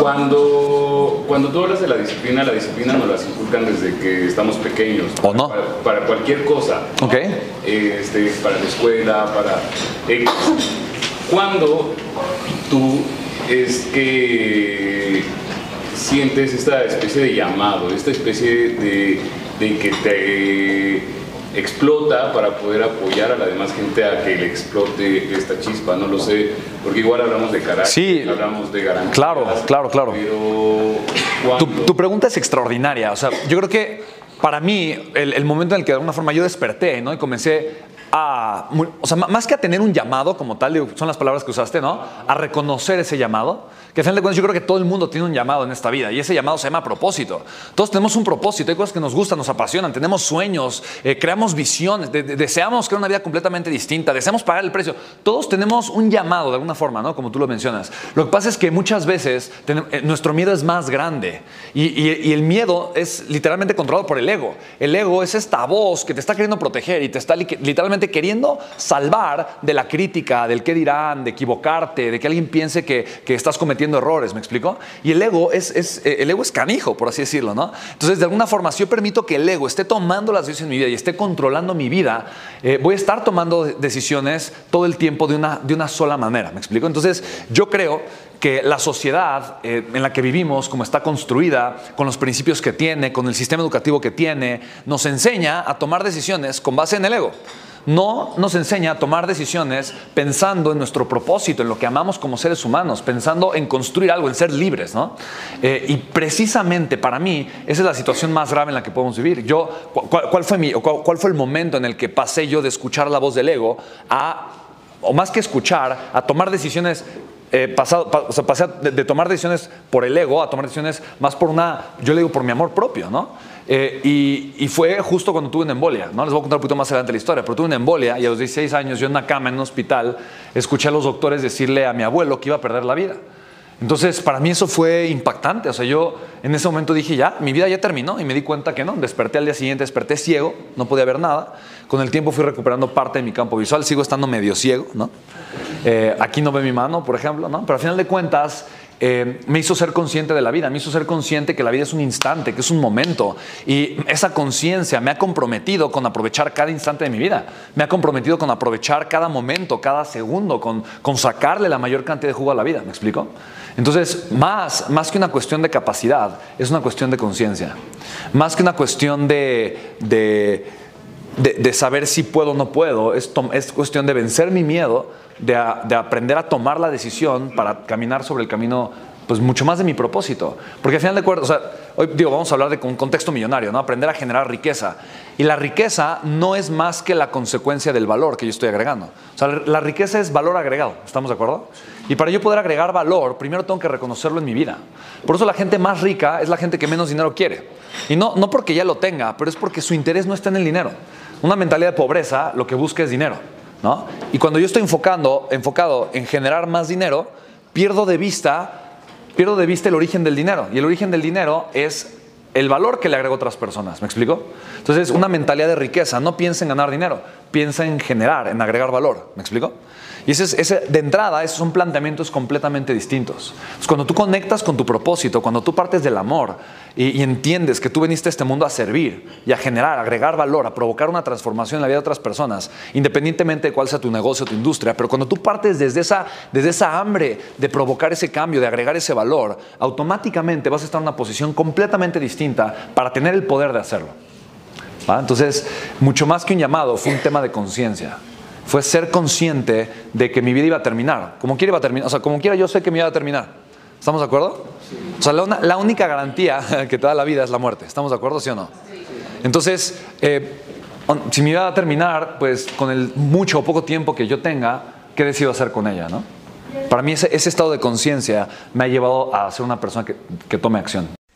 Cuando, cuando tú hablas de la disciplina, la disciplina nos la inculcan desde que estamos pequeños. ¿O no? Para, para cualquier cosa. Ok. Este, para la escuela, para... X. ¿Cuándo tú es que sientes esta especie de llamado, esta especie de, de que te explota para poder apoyar a la demás gente a que le explote esta chispa, no lo sé, porque igual hablamos de carácter, Sí. hablamos de garantías. Claro, claro, claro. Pero Tu, tu pregunta es extraordinaria. O sea, yo creo que para mí, el, el momento en el que de alguna forma yo desperté, ¿no? Y comencé a. O sea, más que a tener un llamado como tal, son las palabras que usaste, ¿no? A reconocer ese llamado. Que al final de cuentas, yo creo que todo el mundo tiene un llamado en esta vida y ese llamado se llama propósito. Todos tenemos un propósito, hay cosas que nos gustan, nos apasionan, tenemos sueños, eh, creamos visiones, de- de- deseamos crear una vida completamente distinta, deseamos pagar el precio. Todos tenemos un llamado de alguna forma, ¿no? Como tú lo mencionas. Lo que pasa es que muchas veces eh, nuestro miedo es más grande y, y- y el miedo es literalmente controlado por el ego. El ego es esta voz que te está queriendo proteger y te está li- literalmente queriendo salvar de la crítica, del qué dirán, de equivocarte, de que alguien piense que, estás cometiendo errores, ¿me explico? Y el ego es, es, eh, el ego es canijo, por así decirlo, ¿no? Entonces, de alguna forma, si yo permito que el ego esté tomando las decisiones en mi vida y esté controlando mi vida, eh, voy a estar tomando de- decisiones todo el tiempo de una, de una sola manera, ¿me explico? Entonces, yo creo que la sociedad eh, en la que vivimos, como está construida, con los principios que tiene, con el sistema educativo que tiene, nos enseña a tomar decisiones con base en el ego. No nos enseña a tomar decisiones pensando en nuestro propósito, en lo que amamos como seres humanos, pensando en construir algo, en ser libres, ¿no? Eh, y precisamente para mí, esa es la situación más grave en la que podemos vivir. Yo, cu- ¿cuál, fue mi, cuál, cuál fue el momento en el que pasé yo de escuchar la voz del ego a, o más que escuchar, a tomar decisiones eh, pasado, pa- o sea, pasé de, de tomar decisiones por el ego a tomar decisiones más por una, yo le digo por mi amor propio, ¿no? Eh, y, y fue justo cuando tuve una embolia, ¿no? Les voy a contar un poquito más adelante la historia, pero tuve una embolia y a los 16 años yo en una cama en un hospital escuché a los doctores decirle a mi abuelo que iba a perder la vida. Entonces, para mí eso fue impactante. O sea, yo en ese momento dije, ya, mi vida ya terminó y me di cuenta que no. Desperté al día siguiente, desperté ciego, no podía ver nada. Con el tiempo fui recuperando parte de mi campo visual, sigo estando medio ciego, ¿no? Eh, aquí no ve mi mano, por ejemplo, ¿no? Pero al final de cuentas, eh, me hizo ser consciente de la vida, me hizo ser consciente que la vida es un instante, que es un momento. Y esa conciencia me ha comprometido con aprovechar cada instante de mi vida. Me ha comprometido con aprovechar cada momento, cada segundo, con, con sacarle la mayor cantidad de jugo a la vida. ¿Me explico? Entonces, más, más que una cuestión de capacidad, es una cuestión de conciencia. Más que una cuestión de, de, de- saber si puedo o no puedo, es, es cuestión de vencer mi miedo, de, de aprender a tomar la decisión para caminar sobre el camino, pues mucho más de mi propósito. Porque al final de cuentas, o sea, hoy digo, vamos a hablar de un contexto millonario, ¿no? Aprender a generar riqueza. Y la riqueza no es más que la consecuencia del valor que yo estoy agregando. O sea, la riqueza es valor agregado, ¿estamos de acuerdo? Y para yo poder agregar valor, primero tengo que reconocerlo en mi vida. Por eso la gente más rica es la gente que menos dinero quiere. Y no, no porque ya lo tenga, pero es porque su interés no está en el dinero. Una mentalidad de pobreza lo que busca es dinero. ¿no? Y cuando yo estoy enfocando, enfocado en generar más dinero, pierdo de vista pierdo de vista el origen del dinero. Y el origen del dinero es el valor que le agrego a otras personas. ¿Me explico? Entonces, una mentalidad de riqueza. No piensa en ganar dinero. Piensa en generar, en agregar valor. ¿Me explico? Y ese, es- ese- de entrada, esos son planteamientos completamente distintos. Entonces, cuando tú conectas con tu propósito, cuando tú partes del amor y, y entiendes que tú viniste a este mundo a servir y a generar, a agregar valor, a provocar una transformación en la vida de otras personas, independientemente de cuál sea tu negocio o tu industria, pero cuando tú partes desde esa, desde esa hambre de provocar ese cambio, de agregar ese valor, automáticamente vas a estar en una posición completamente distinta para tener el poder de hacerlo. ¿Va? Entonces, mucho más que un llamado, fue un tema de conciencia. Fue ser consciente de que mi vida iba a terminar. Como quiera iba a terminar. O sea, como quiera yo sé que mi vida iba a terminar. ¿Estamos de acuerdo? O sea, la, una- la única garantía que te da la vida es la muerte. ¿Estamos de acuerdo, sí o no? Entonces, eh, si mi vida va a terminar, pues con el mucho o poco tiempo que yo tenga, ¿qué decido hacer con ella, no? Para mí ese, ese estado de conciencia me ha llevado a ser una persona que, que tome acción.